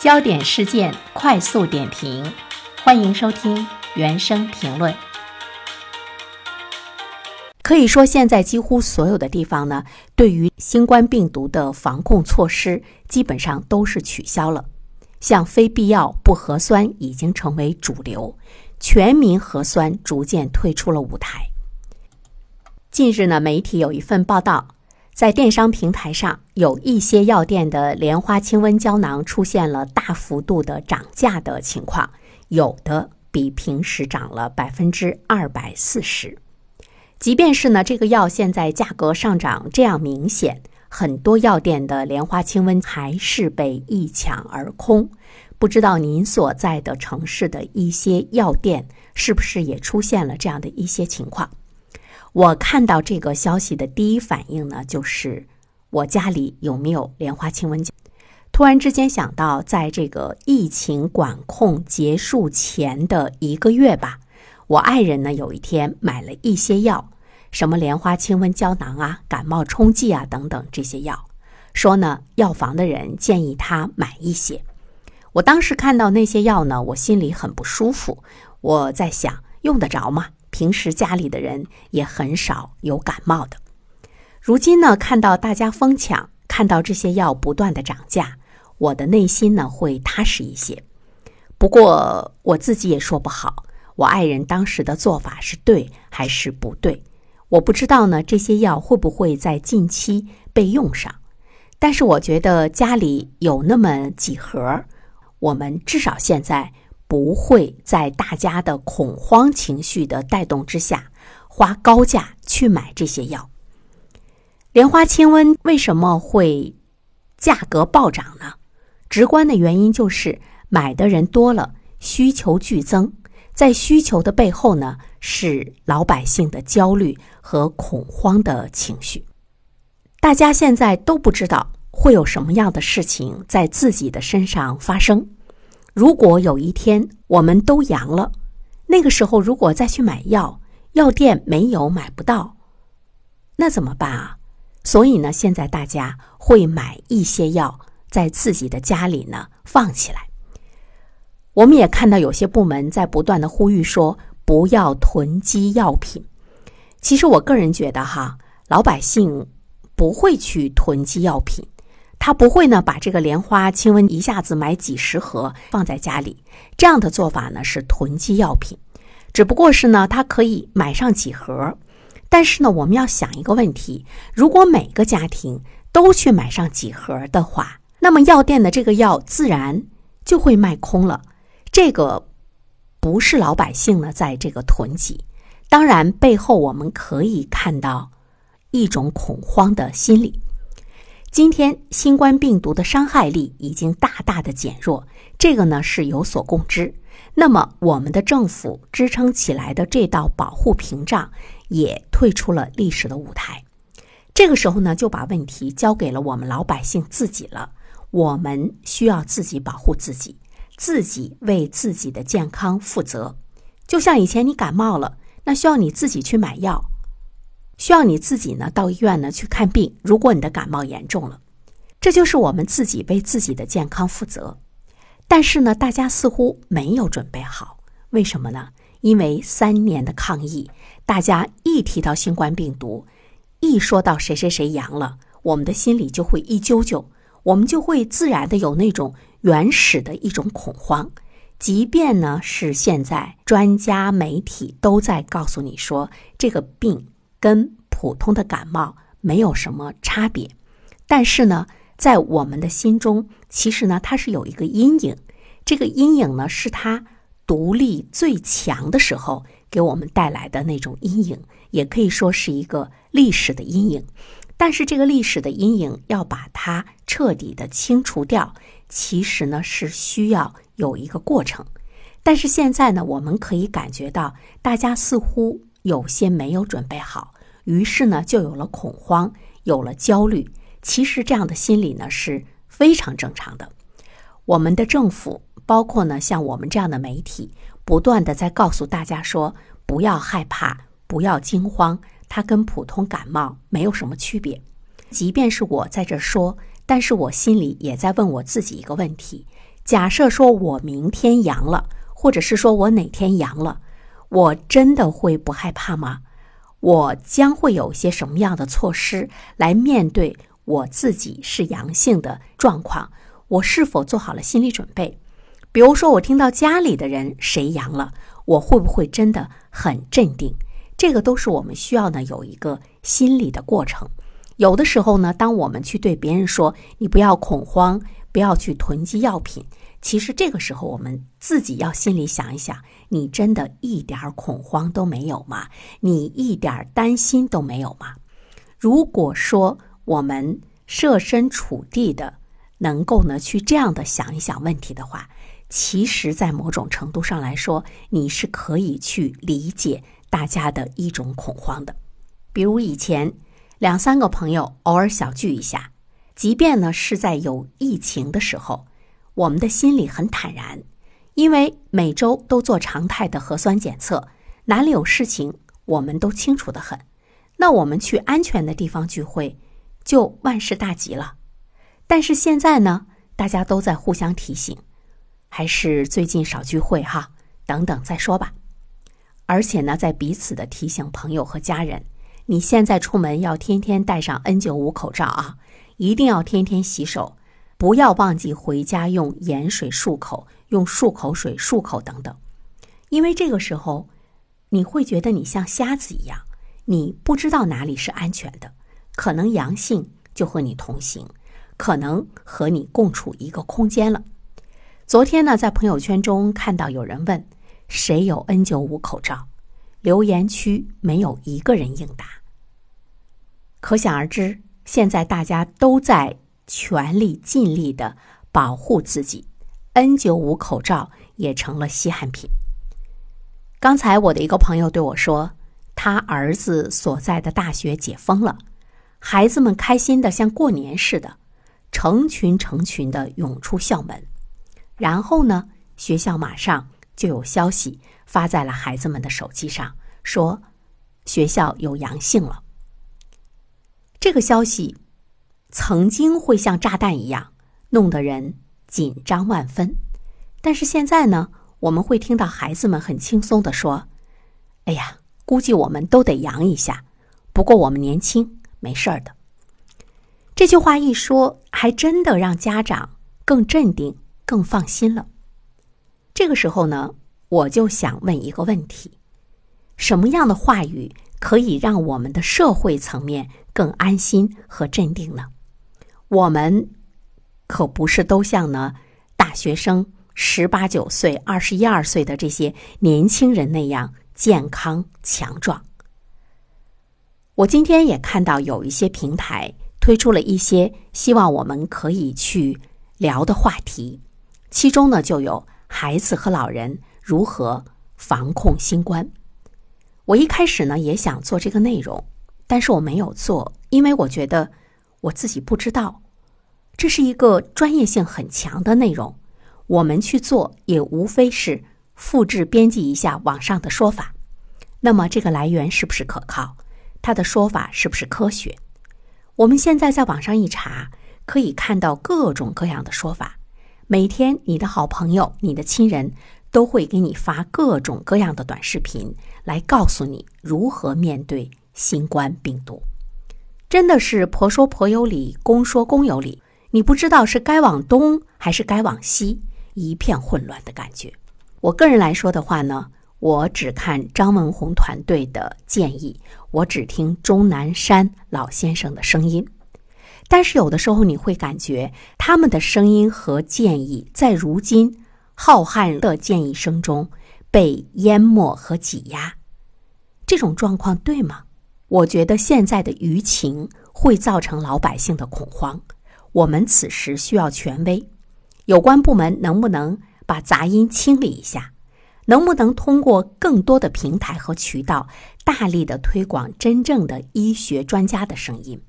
焦点事件快速点评，欢迎收听原声评论。可以说，现在几乎所有的地方呢，对于新冠病毒的防控措施基本上都是取消了。像非必要不核酸已经成为主流，全民核酸逐渐退出了舞台。近日呢，媒体有一份报道，在电商平台上，有一些药店的莲花清瘟胶囊出现了大幅度的涨价的情况，有的比平时涨了百分之二百四十。即便是呢，这个药现在价格上涨这样明显。很多药店的莲花清瘟还是被一抢而空，不知道您所在的城市的一些药店是不是也出现了这样的一些情况？我看到这个消息的第一反应呢，就是我家里有没有莲花清瘟突然之间想到，在这个疫情管控结束前的一个月吧，我爱人呢有一天买了一些药。什么莲花清瘟胶囊啊、感冒冲剂啊等等这些药，说呢，药房的人建议他买一些。我当时看到那些药呢，我心里很不舒服。我在想，用得着吗？平时家里的人也很少有感冒的。如今呢，看到大家疯抢，看到这些药不断的涨价，我的内心呢会踏实一些。不过我自己也说不好，我爱人当时的做法是对还是不对。我不知道呢，这些药会不会在近期被用上？但是我觉得家里有那么几盒，我们至少现在不会在大家的恐慌情绪的带动之下，花高价去买这些药。莲花清瘟为什么会价格暴涨呢？直观的原因就是买的人多了，需求剧增。在需求的背后呢，是老百姓的焦虑和恐慌的情绪。大家现在都不知道会有什么样的事情在自己的身上发生。如果有一天我们都阳了，那个时候如果再去买药，药店没有买不到，那怎么办啊？所以呢，现在大家会买一些药，在自己的家里呢放起来。我们也看到有些部门在不断的呼吁说不要囤积药品。其实我个人觉得哈，老百姓不会去囤积药品，他不会呢把这个莲花清瘟一下子买几十盒放在家里，这样的做法呢是囤积药品。只不过是呢，他可以买上几盒，但是呢，我们要想一个问题：如果每个家庭都去买上几盒的话，那么药店的这个药自然就会卖空了。这个不是老百姓呢，在这个囤积，当然背后我们可以看到一种恐慌的心理。今天新冠病毒的伤害力已经大大的减弱，这个呢是有所共知。那么我们的政府支撑起来的这道保护屏障也退出了历史的舞台。这个时候呢，就把问题交给了我们老百姓自己了。我们需要自己保护自己。自己为自己的健康负责，就像以前你感冒了，那需要你自己去买药，需要你自己呢到医院呢去看病。如果你的感冒严重了，这就是我们自己为自己的健康负责。但是呢，大家似乎没有准备好，为什么呢？因为三年的抗疫，大家一提到新冠病毒，一说到谁谁谁阳了，我们的心里就会一揪揪，我们就会自然的有那种。原始的一种恐慌，即便呢是现在专家媒体都在告诉你说这个病跟普通的感冒没有什么差别，但是呢，在我们的心中，其实呢它是有一个阴影，这个阴影呢是它独立最强的时候给我们带来的那种阴影，也可以说是一个历史的阴影。但是这个历史的阴影要把它彻底的清除掉。其实呢是需要有一个过程，但是现在呢，我们可以感觉到大家似乎有些没有准备好，于是呢就有了恐慌，有了焦虑。其实这样的心理呢是非常正常的。我们的政府，包括呢像我们这样的媒体，不断的在告诉大家说，不要害怕，不要惊慌，它跟普通感冒没有什么区别。即便是我在这说。但是我心里也在问我自己一个问题：假设说我明天阳了，或者是说我哪天阳了，我真的会不害怕吗？我将会有些什么样的措施来面对我自己是阳性的状况？我是否做好了心理准备？比如说，我听到家里的人谁阳了，我会不会真的很镇定？这个都是我们需要呢有一个心理的过程。有的时候呢，当我们去对别人说“你不要恐慌，不要去囤积药品”，其实这个时候我们自己要心里想一想：你真的一点恐慌都没有吗？你一点担心都没有吗？如果说我们设身处地的能够呢去这样的想一想问题的话，其实，在某种程度上来说，你是可以去理解大家的一种恐慌的。比如以前两三个朋友偶尔小聚一下，即便呢是在有疫情的时候，我们的心里很坦然，因为每周都做常态的核酸检测，哪里有事情我们都清楚的很。那我们去安全的地方聚会，就万事大吉了。但是现在呢，大家都在互相提醒。还是最近少聚会哈，等等再说吧。而且呢，在彼此的提醒朋友和家人，你现在出门要天天戴上 N95 口罩啊，一定要天天洗手，不要忘记回家用盐水漱口，用漱口水漱口等等。因为这个时候，你会觉得你像瞎子一样，你不知道哪里是安全的，可能阳性就和你同行，可能和你共处一个空间了。昨天呢，在朋友圈中看到有人问谁有 N95 口罩，留言区没有一个人应答。可想而知，现在大家都在全力尽力的保护自己，N 九五口罩也成了稀罕品。刚才我的一个朋友对我说，他儿子所在的大学解封了，孩子们开心的像过年似的，成群成群的涌出校门。然后呢，学校马上就有消息发在了孩子们的手机上，说学校有阳性了。这个消息曾经会像炸弹一样，弄得人紧张万分。但是现在呢，我们会听到孩子们很轻松的说：“哎呀，估计我们都得阳一下，不过我们年轻，没事儿的。”这句话一说，还真的让家长更镇定。更放心了。这个时候呢，我就想问一个问题：什么样的话语可以让我们的社会层面更安心和镇定呢？我们可不是都像呢大学生十八九岁、二十一二岁的这些年轻人那样健康强壮。我今天也看到有一些平台推出了一些希望我们可以去聊的话题。其中呢，就有孩子和老人如何防控新冠。我一开始呢也想做这个内容，但是我没有做，因为我觉得我自己不知道。这是一个专业性很强的内容，我们去做也无非是复制编辑一下网上的说法。那么这个来源是不是可靠？他的说法是不是科学？我们现在在网上一查，可以看到各种各样的说法。每天，你的好朋友、你的亲人都会给你发各种各样的短视频，来告诉你如何面对新冠病毒。真的是婆说婆有理，公说公有理，你不知道是该往东还是该往西，一片混乱的感觉。我个人来说的话呢，我只看张文宏团队的建议，我只听钟南山老先生的声音。但是有的时候你会感觉他们的声音和建议在如今浩瀚的建议声中被淹没和挤压，这种状况对吗？我觉得现在的舆情会造成老百姓的恐慌，我们此时需要权威，有关部门能不能把杂音清理一下？能不能通过更多的平台和渠道，大力的推广真正的医学专家的声音？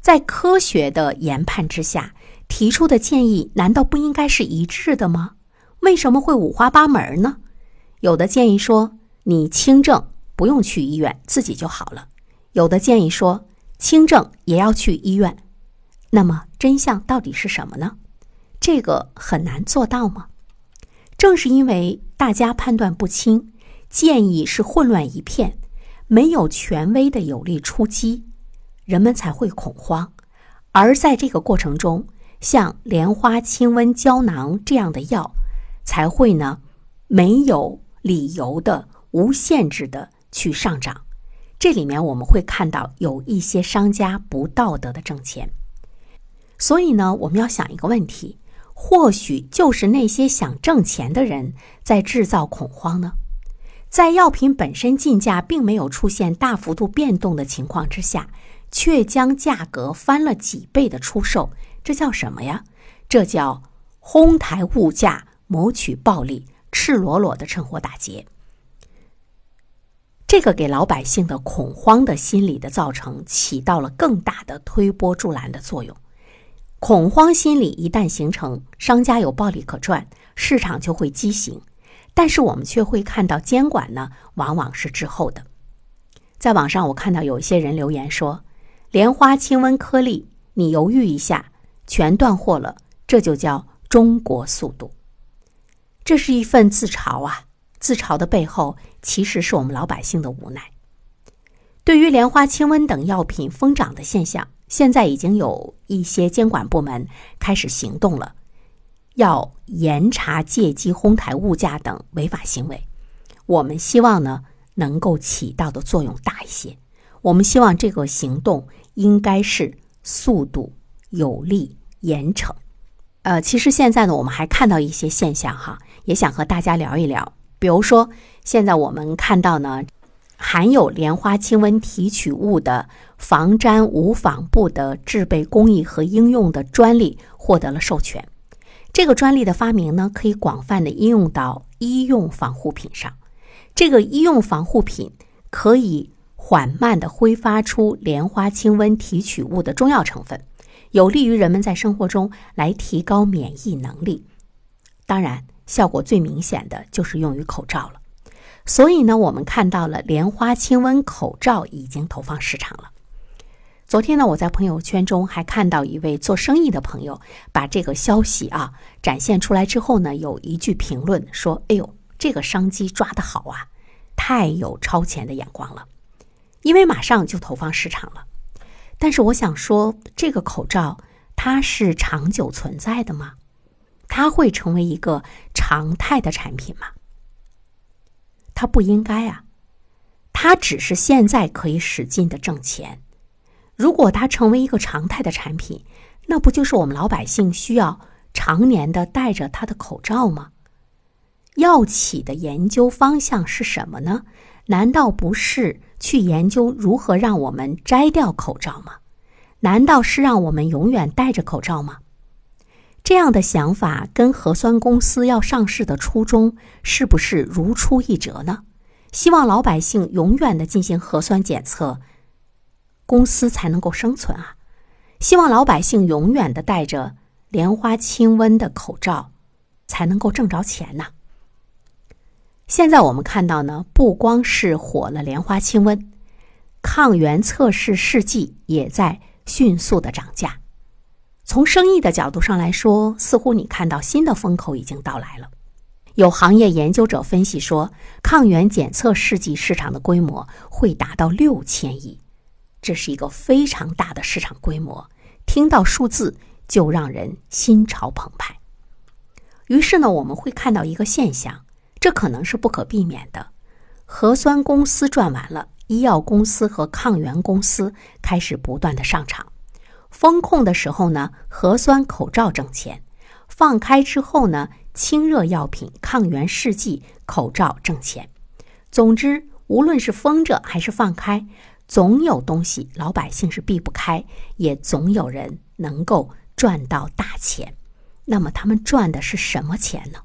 在科学的研判之下提出的建议，难道不应该是一致的吗？为什么会五花八门呢？有的建议说你轻症不用去医院，自己就好了；有的建议说轻症也要去医院。那么真相到底是什么呢？这个很难做到吗？正是因为大家判断不清，建议是混乱一片，没有权威的有力出击，人们才会恐慌。而在这个过程中，像莲花清瘟胶囊这样的药，才会呢没有理由的、无限制的去上涨。这里面我们会看到有一些商家不道德的挣钱。所以呢，我们要想一个问题：或许就是那些想挣钱的人在制造恐慌呢？在药品本身进价并没有出现大幅度变动的情况之下，却将价格翻了几倍的出售，这叫什么呀？这叫哄抬物价、谋取暴利、赤裸裸的趁火打劫。这个给老百姓的恐慌的心理的造成，起到了更大的推波助澜的作用。恐慌心理一旦形成，商家有暴利可赚，市场就会畸形。但是我们却会看到监管呢，往往是滞后的。在网上，我看到有一些人留言说：“莲花清瘟颗粒，你犹豫一下，全断货了，这就叫中国速度。”这是一份自嘲啊！自嘲的背后，其实是我们老百姓的无奈。对于莲花清瘟等药品疯涨的现象。现在已经有一些监管部门开始行动了，要严查借机哄抬物价等违法行为。我们希望呢能够起到的作用大一些。我们希望这个行动应该是速度、有力、严惩。呃，其实现在呢，我们还看到一些现象哈，也想和大家聊一聊。比如说，现在我们看到呢。含有莲花清瘟提取物的防粘无纺布的制备工艺和应用的专利获得了授权。这个专利的发明呢，可以广泛的应用到医用防护品上。这个医用防护品可以缓慢的挥发出莲花清瘟提取物的中药成分，有利于人们在生活中来提高免疫能力。当然，效果最明显的就是用于口罩了。所以呢，我们看到了莲花清瘟口罩已经投放市场了。昨天呢，我在朋友圈中还看到一位做生意的朋友把这个消息啊展现出来之后呢，有一句评论说：“哎呦，这个商机抓得好啊，太有超前的眼光了，因为马上就投放市场了。”但是我想说，这个口罩它是长久存在的吗？它会成为一个常态的产品吗？他不应该啊，他只是现在可以使劲的挣钱。如果它成为一个常态的产品，那不就是我们老百姓需要常年的戴着它的口罩吗？药企的研究方向是什么呢？难道不是去研究如何让我们摘掉口罩吗？难道是让我们永远戴着口罩吗？这样的想法跟核酸公司要上市的初衷是不是如出一辙呢？希望老百姓永远的进行核酸检测，公司才能够生存啊！希望老百姓永远的戴着莲花清瘟的口罩，才能够挣着钱呢。现在我们看到呢，不光是火了莲花清瘟，抗原测试试剂也在迅速的涨价。从生意的角度上来说，似乎你看到新的风口已经到来了。有行业研究者分析说，抗原检测试剂市场的规模会达到六千亿，这是一个非常大的市场规模。听到数字就让人心潮澎湃。于是呢，我们会看到一个现象，这可能是不可避免的：核酸公司赚完了，医药公司和抗原公司开始不断的上场。封控的时候呢，核酸口罩挣钱；放开之后呢，清热药品、抗原试剂、口罩挣钱。总之，无论是封着还是放开，总有东西老百姓是避不开，也总有人能够赚到大钱。那么，他们赚的是什么钱呢？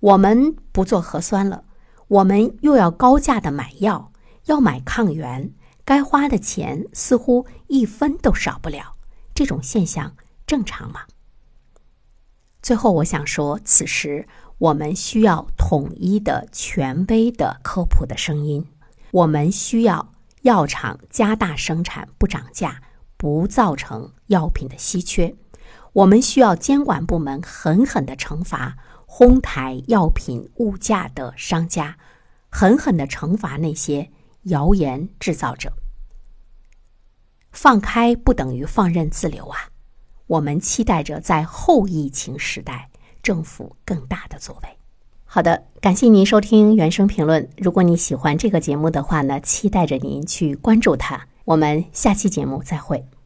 我们不做核酸了，我们又要高价的买药，要买抗原。该花的钱似乎一分都少不了，这种现象正常吗？最后，我想说，此时我们需要统一的、权威的科普的声音。我们需要药厂加大生产，不涨价，不造成药品的稀缺。我们需要监管部门狠狠的惩罚哄抬药品物价的商家，狠狠的惩罚那些谣言制造者。放开不等于放任自流啊！我们期待着在后疫情时代政府更大的作为。好的，感谢您收听原声评论。如果你喜欢这个节目的话呢，期待着您去关注它。我们下期节目再会。